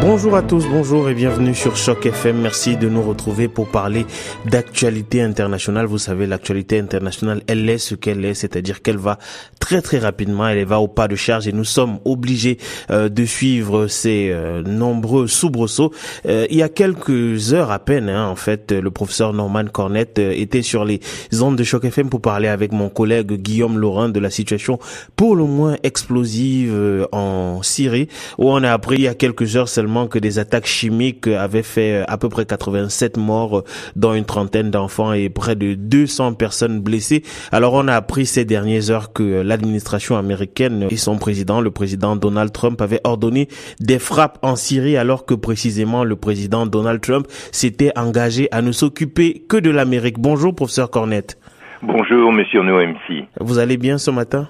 Bonjour à tous, bonjour et bienvenue sur Choc FM. Merci de nous retrouver pour parler d'actualité internationale. Vous savez, l'actualité internationale, elle est ce qu'elle est, c'est-à-dire qu'elle va très très rapidement, elle va au pas de charge et nous sommes obligés euh, de suivre ces euh, nombreux soubresauts. Euh, il y a quelques heures à peine, hein, en fait, le professeur Norman Cornette était sur les ondes de Choc FM pour parler avec mon collègue Guillaume Laurent de la situation pour le moins explosive en Syrie, où on a appris il y a quelques heures que des attaques chimiques avaient fait à peu près 87 morts, dont une trentaine d'enfants et près de 200 personnes blessées. Alors on a appris ces dernières heures que l'administration américaine et son président, le président Donald Trump, avaient ordonné des frappes en Syrie alors que précisément le président Donald Trump s'était engagé à ne s'occuper que de l'Amérique. Bonjour professeur Cornette. Bonjour monsieur NoMC. Vous allez bien ce matin?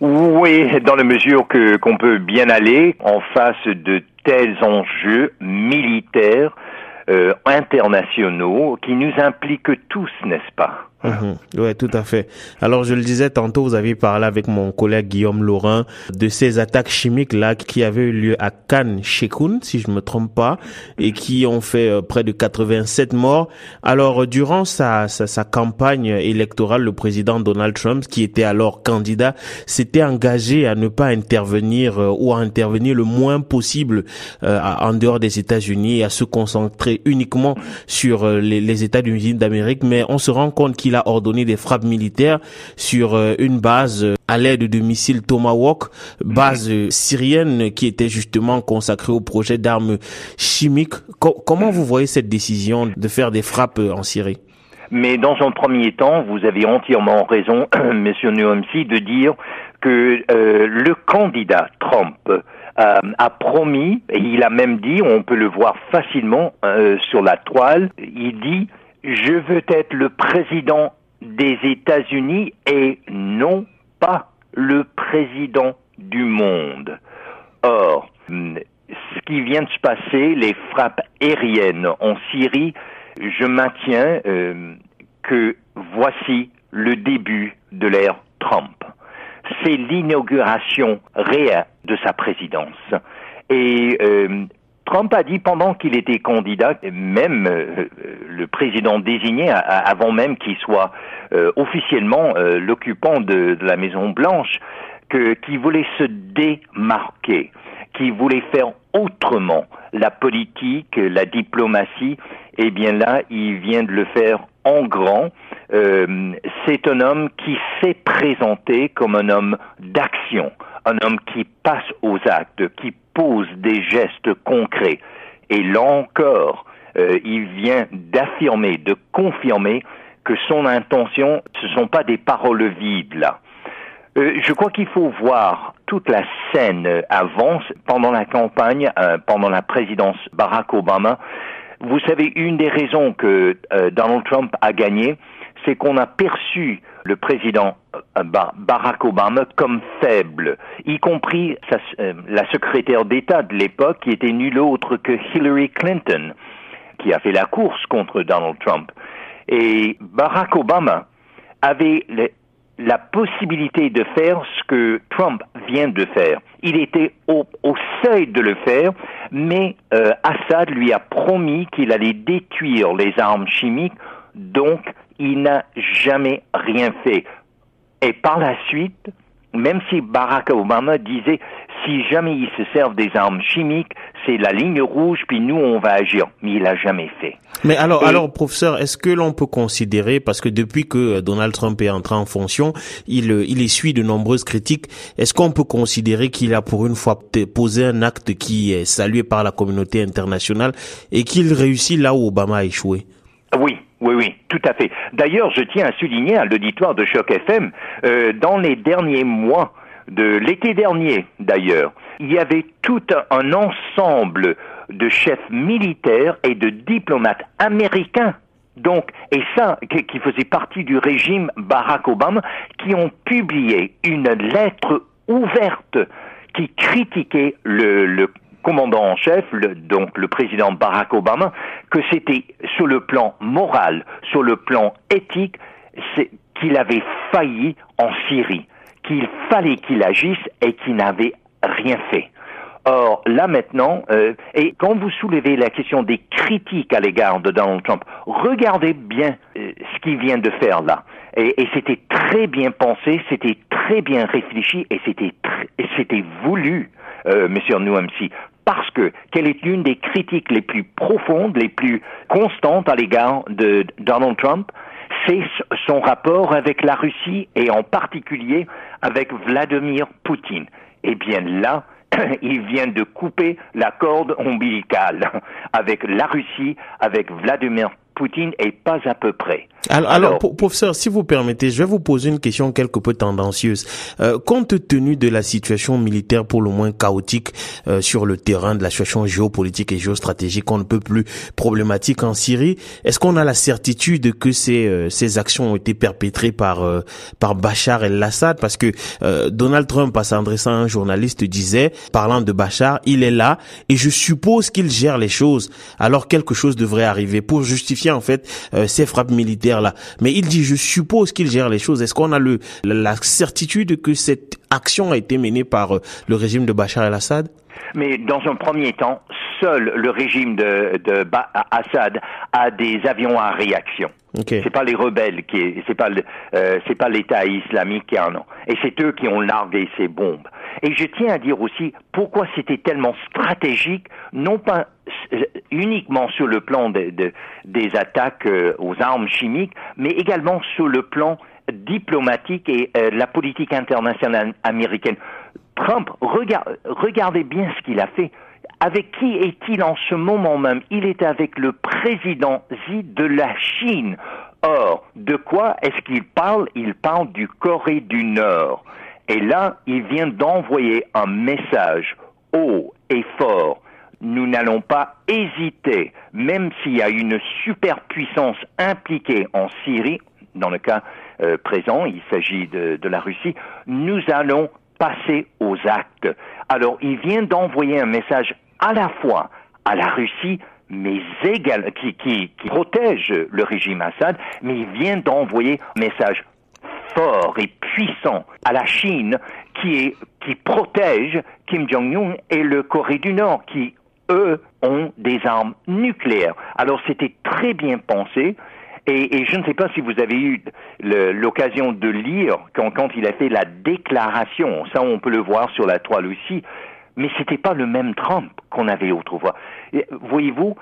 Oui, dans la mesure que qu'on peut bien aller en face de tels enjeux militaires euh, internationaux qui nous impliquent tous, n'est-ce pas? Mhm. Oui, tout à fait. Alors, je le disais tantôt, vous avez parlé avec mon collègue Guillaume Laurent de ces attaques chimiques là qui avaient eu lieu à Khan Sheikhoun, si je me trompe pas, et qui ont fait euh, près de 87 morts. Alors, durant sa, sa, sa, campagne électorale, le président Donald Trump, qui était alors candidat, s'était engagé à ne pas intervenir euh, ou à intervenir le moins possible euh, en dehors des États-Unis et à se concentrer uniquement sur les, les États-Unis d'Amérique. Mais on se rend compte qu'il il a ordonné des frappes militaires sur euh, une base euh, à l'aide de missiles Tomahawk, base euh, syrienne qui était justement consacrée au projet d'armes chimiques. comment vous voyez cette décision de faire des frappes en Syrie? Mais dans un premier temps, vous avez entièrement raison, Monsieur Nuomsi, de dire que le candidat Trump a promis, et il a même dit, on peut le voir facilement sur la toile, il dit je veux être le président des États-Unis et non pas le président du monde. Or, ce qui vient de se passer, les frappes aériennes en Syrie, je maintiens euh, que voici le début de l'ère Trump. C'est l'inauguration réelle de sa présidence. Et euh, Trump a dit pendant qu'il était candidat, même euh, le président désigné, avant même qu'il soit euh, officiellement euh, l'occupant de, la Maison Blanche, que qu'il voulait se démarquer, qu'il voulait faire autrement la politique, la diplomatie. Eh bien là, il vient de le faire en grand. C'est un homme qui s'est présenté comme un homme d'action, un homme qui passe aux actes, qui pose des gestes concrets. Et là encore, euh, il vient d'affirmer, de confirmer que son intention, ce ne sont pas des paroles vides là. Euh, je crois qu'il faut voir toute la scène avance pendant la campagne, euh, pendant la présidence Barack Obama. Vous savez, une des raisons que Donald Trump a gagné, c'est qu'on a perçu le président euh, Barack Obama comme faible, y compris euh, la secrétaire d'État de l'époque qui était nulle autre que Hillary Clinton, qui a fait la course contre Donald Trump. Et Barack Obama avait la possibilité de faire ce que Trump vient de faire. Il était au, seuil de le faire, mais euh, Assad lui a promis qu'il allait détruire les armes chimiques, donc il n'a jamais rien fait. Et par la suite, même si Barack Obama disait si jamais ils se servent des armes chimiques, c'est la ligne rouge, puis nous on va agir. Mais il n'a jamais fait. Mais alors, alors, professeur, est-ce que l'on peut considérer, parce que depuis que Donald Trump est entré en fonction, il, il essuie de nombreuses critiques. Est-ce qu'on peut considérer qu'il a pour une fois posé un acte qui est salué par la communauté internationale et qu'il réussit là où Obama a échoué? Oui, oui, oui, tout à fait. D'ailleurs, je tiens à souligner à l'auditoire de Choc FM, euh, dans les derniers mois de l'été dernier, d'ailleurs, il y avait tout un ensemble de chefs militaires et de diplomates américains donc, et ça, qui faisait partie du régime Barack Obama, qui ont publié une lettre ouverte qui critiquait le, le commandant en chef, donc le président Barack Obama, que c'était sur le plan moral, sur le plan éthique, qu'il avait failli en Syrie, qu'il fallait qu'il agisse et qu'il n'avait rien fait. Or, là maintenant, euh, et quand vous soulevez la question des critiques à l'égard de Donald Trump, regardez bien euh, ce qu'il vient de faire là. Et, c'était très bien pensé, c'était très bien réfléchi et c'était voulu, euh, Monsieur Nouamsi, parce que quelle est l'une des critiques les plus profondes, les plus constantes à l'égard de Donald Trump, c'est son rapport avec la Russie et en particulier avec Vladimir Poutine. Eh bien là, il vient de couper la corde ombilicale avec la Russie, avec Vladimir Poutine et pas à peu près. Alors, professeur, si vous permettez, je vais vous poser une question quelque peu tendancieuse. Euh, compte tenu de la situation militaire pour le moins chaotique euh, sur le terrain, de la situation géopolitique et géostratégique, on ne peut plus problématique en Syrie, est-ce qu'on a la certitude que ces, euh, ces actions ont été perpétrées par, euh, par Bachar el-Assad? Parce que Donald Trump, à s'adressant à un journaliste, disait, parlant de Bachar, il est là et je suppose qu'il gère les choses. Alors quelque chose devrait arriver pour justifier en fait ces frappes militaires Mais il dit, je suppose qu'il gère les choses. Est-ce qu'on a la certitude que cette action a été menée par euh, le régime de Bachar el-Assad? Mais dans un premier temps, seul le régime de, de Assad a des avions à réaction. Okay. C'est pas les rebelles qui, c'est pas euh, c'est pas l'État islamique qui en ont. Et c'est eux qui ont largué ces bombes. Et je tiens à dire aussi pourquoi c'était tellement stratégique, non pas euh, uniquement sur le plan de, des attaques euh, aux armes chimiques, mais également sur le plan diplomatique et euh, la politique internationale américaine. Trump, regardez bien ce qu'il a fait. Avec qui est-il en ce moment même? Il est avec le président Xi de la Chine. Or, de quoi est-ce qu'il parle? Il parle du Corée du Nord. Et là, il vient d'envoyer un message haut et fort. Nous n'allons pas hésiter, même s'il y a une superpuissance impliquée en Syrie, dans le cas euh, présent, il s'agit de, la Russie, nous allons passer aux actes. Alors, il vient d'envoyer un message à la fois à la Russie, mais également qui, protège le régime Assad, mais il vient d'envoyer un message fort et puissant à la Chine qui, qui protège Kim Jong-un et le Corée du Nord qui, eux, ont des armes nucléaires. Alors c'était très bien pensé. Et, je ne sais pas si vous avez eu l'occasion de lire quand, quand, il a fait la déclaration. Ça, on peut le voir sur la toile aussi. Mais c'était pas le même Trump qu'on avait autrefois. Voyez-vous,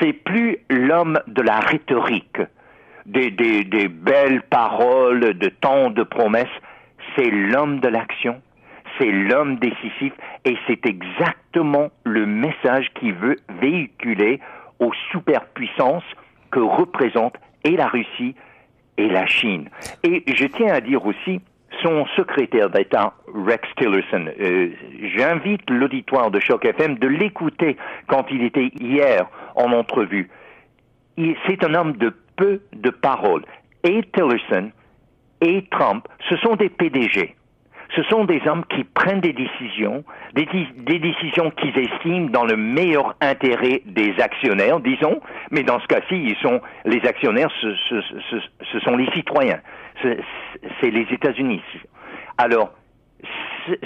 c'est plus l'homme de la rhétorique des, des, des belles paroles, de tant de promesses. C'est l'homme de l'action, c'est l'homme décisif et c'est exactement le message qu'il veut véhiculer aux superpuissances que représentent et la Russie et la Chine. Et je tiens à dire aussi, son secrétaire d'État, Rex Tillerson, euh, j'invite l'auditoire de Choc FM de l'écouter quand il était hier en entrevue. C'est un homme de peu de paroles. Et Tillerson et Trump, ce sont des PDG. Ce sont des hommes qui prennent des décisions, des, décisions qu'ils estiment dans le meilleur intérêt des actionnaires, disons, mais dans ce cas-ci, ils sont les actionnaires, ce, ce sont les citoyens, c'est les États-Unis. Alors,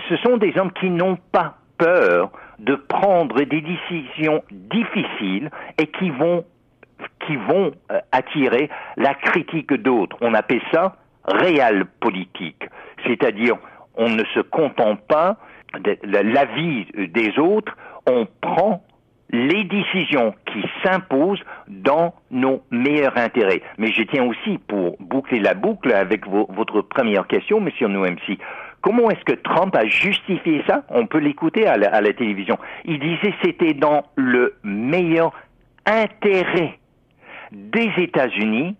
ce sont des hommes qui n'ont pas peur de prendre des décisions difficiles et qui vont qui vont euh, attirer la critique d'autres. On appelle ça réel politique, c'est-à-dire on ne se contente pas de l'avis des autres, on prend les décisions qui s'imposent dans nos meilleurs intérêts. Mais je tiens aussi, pour boucler la boucle avec votre première question, Monsieur Nouemsi, comment est-ce que Trump a justifié ça? On peut l'écouter à, à la, télévision. Il disait c'était dans le meilleur intérêt des États-Unis,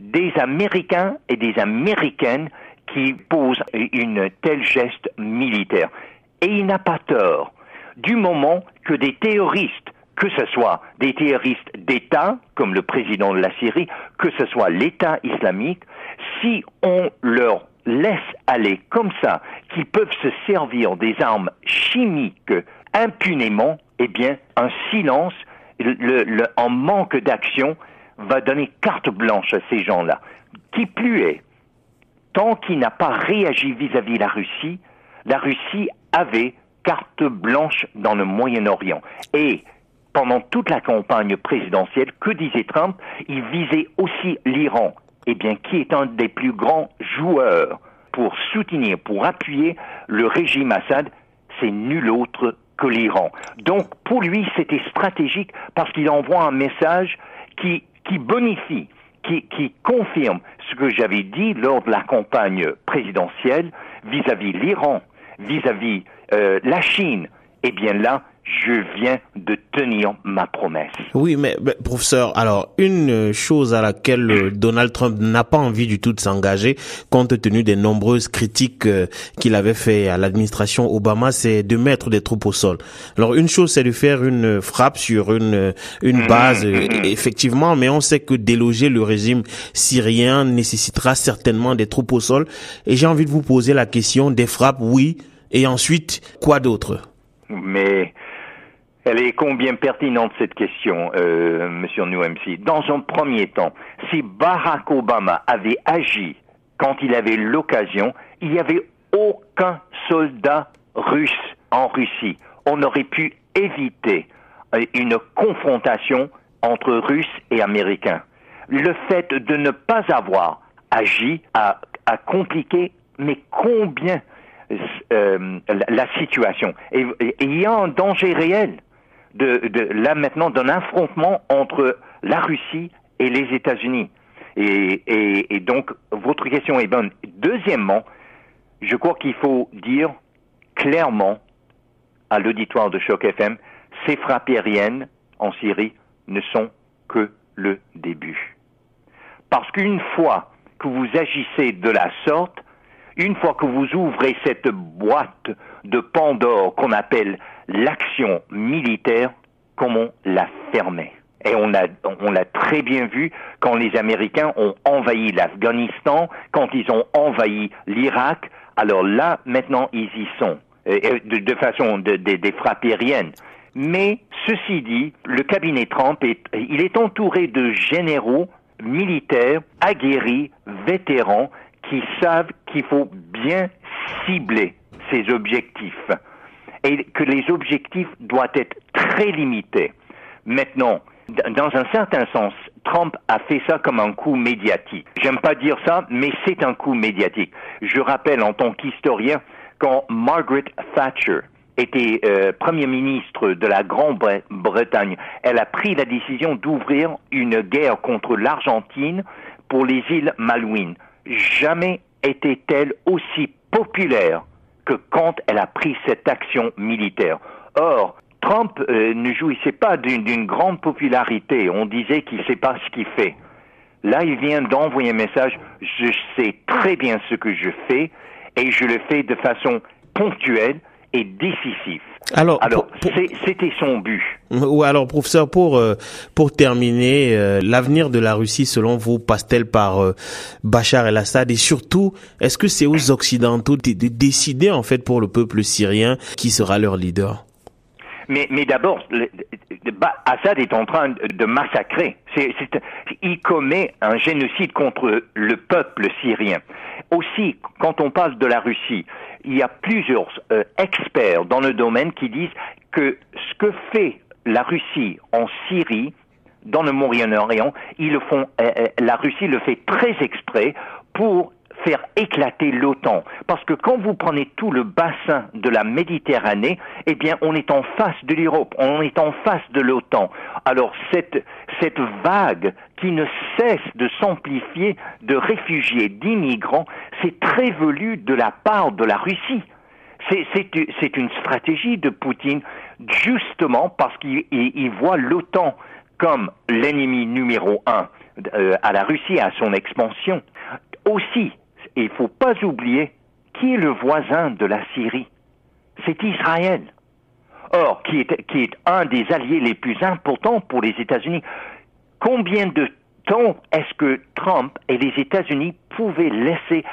des Américains et des Américaines qui posent une telle geste militaire. Et il n'a pas tort, du moment que des terroristes, que ce soit des terroristes d'État, comme le président de la Syrie, que ce soit l'État islamique, si on leur laisse aller comme ça, qu'ils peuvent se servir des armes chimiques impunément, eh bien, un silence, le, le, en manque d'action, va donner carte blanche à ces gens-là. Qui plus est, tant qu'il n'a pas réagi vis-à-vis de la Russie, la Russie avait carte blanche dans le Moyen-Orient. Et pendant toute la campagne présidentielle, que disait Trump? Il visait aussi l'Iran, eh bien, qui est un des plus grands joueurs pour soutenir, pour appuyer le régime Assad, c'est nul autre que l'Iran. Donc, pour lui, c'était stratégique parce qu'il envoie un message qui, bonifie, qui confirme ce que j'avais dit lors de la campagne présidentielle vis-à-vis l'Iran, vis-à-vis euh, la Chine. Eh bien là, je viens de tenir ma promesse. Oui, mais, professeur, alors une chose à laquelle euh, Donald Trump n'a pas envie du tout de s'engager, compte tenu des nombreuses critiques euh, qu'il avait fait à l'administration Obama, c'est de mettre des troupes au sol. Alors une chose, c'est de faire une frappe sur une une mmh, base, mmh, mmh. effectivement, mais on sait que déloger le régime syrien nécessitera certainement des troupes au sol. Et j'ai envie de vous poser la question des frappes, oui, et ensuite quoi d'autre? Mais elle est combien pertinente cette question, euh, Monsieur Newmc. Dans un premier temps, si Barack Obama avait agi quand il avait l'occasion, il n'y avait aucun soldat russe en Russie. On aurait pu éviter euh, une confrontation entre Russes et Américains. Le fait de ne pas avoir agi a, compliqué, mais combien euh, la, situation. il y a un danger réel de, là maintenant d'un affrontement entre la Russie et les États-Unis. Et, donc, votre question est bonne. Deuxièmement, je crois qu'il faut dire clairement à l'auditoire de Choc FM, ces frappes aériennes en Syrie ne sont que le début. Parce qu'une fois que vous agissez de la sorte, une fois que vous ouvrez cette boîte de Pandore qu'on appelle l'action militaire comme on l'a fermée. Et on l'a on l'a très bien vu quand les Américains ont envahi l'Afghanistan, quand ils ont envahi l'Irak. Alors là, maintenant, ils y sont, de, de façon de, des frappes aériennes. Mais ceci dit, le cabinet Trump est, il est entouré de généraux militaires aguerris, vétérans, qui savent qu'il faut bien cibler ses objectifs et que les objectifs doivent être très limités. Maintenant, dans un certain sens, Trump a fait ça comme un coup médiatique. J'aime pas dire ça, mais c'est un coup médiatique. Je rappelle en tant qu'historien, quand Margaret Thatcher était euh, Premier ministre de la Grande-Bretagne, elle a pris la décision d'ouvrir une guerre contre l'Argentine pour les îles Malouines. Jamais était-elle aussi populaire que quand elle a pris cette action militaire. Or, Trump euh, ne jouissait pas d'une grande popularité. On disait qu'il ne sait pas ce qu'il fait. Là, il vient d'envoyer un message. Je sais très bien ce que je fais et je le fais de façon ponctuelle et décisive. Alors, alors c'était son but. Ou alors, professeur, pour euh, pour terminer, euh, l'avenir de la Russie, selon vous, passe-t-elle par euh, Bachar el-Assad et surtout, est-ce que c'est aux Occidentaux de, décider en fait pour le peuple syrien qui sera leur leader? Mais, mais d'abord, Assad est en train de massacrer. il commet un génocide contre le peuple syrien. Aussi, quand on parle de la Russie, il y a plusieurs euh, experts dans le domaine qui disent que ce que fait la Russie en Syrie, dans le Moyen-Orient, ils euh, euh, la Russie le fait très exprès pour faire éclater l'OTAN. Parce que quand vous prenez tout le bassin de la Méditerranée, eh bien, on est en face de l'Europe, on est en face de l'OTAN. Alors, cette, cette vague qui ne cesse de s'amplifier de réfugiés, d'immigrants, c'est très velu de la part de la Russie. C'est une stratégie de Poutine, justement parce qu'il voit l'OTAN comme l'ennemi numéro un euh, à la Russie, à son expansion. Aussi, il ne faut pas oublier qui est le voisin de la Syrie. C'est Israël. Or, qui est, un des alliés les plus importants pour les États-Unis. Combien de temps est-ce que Trump et les États-Unis pouvaient laisser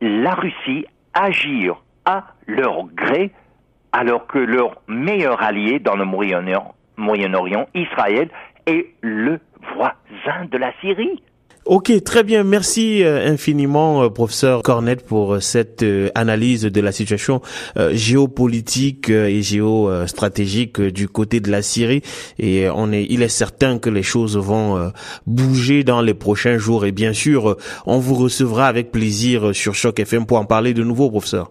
la Russie agir à leur gré alors que leur meilleur allié dans le Moyen-Orient, Israël, est le voisin de la Syrie? Ok, très bien. Merci euh, infiniment, euh, professeur Cornet, pour euh, cette analyse de la situation géopolitique et géostratégique du côté de la Syrie. Et on est, il est certain que les choses vont bouger dans les prochains jours. Et bien sûr, on vous recevra avec plaisir sur Choc FM pour en parler de nouveau, professeur.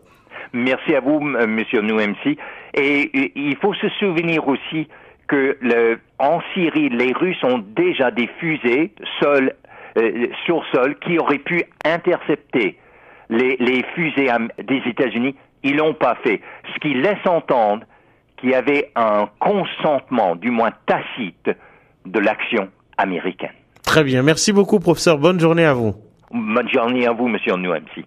Merci à vous, Monsieur Nouemsi. Et il faut se souvenir aussi que le, en Syrie, les Russes ont déjà des fusées sol, euh, sur sol qui auraient pu intercepter les, les fusées des États-Unis. Ils l'ont pas fait. Ce qui laisse entendre qu'il y avait un consentement, du moins tacite, de l'action américaine. Très bien. Merci beaucoup, professeur. Bonne journée à vous. Bonne journée à vous, monsieur Nouemsi.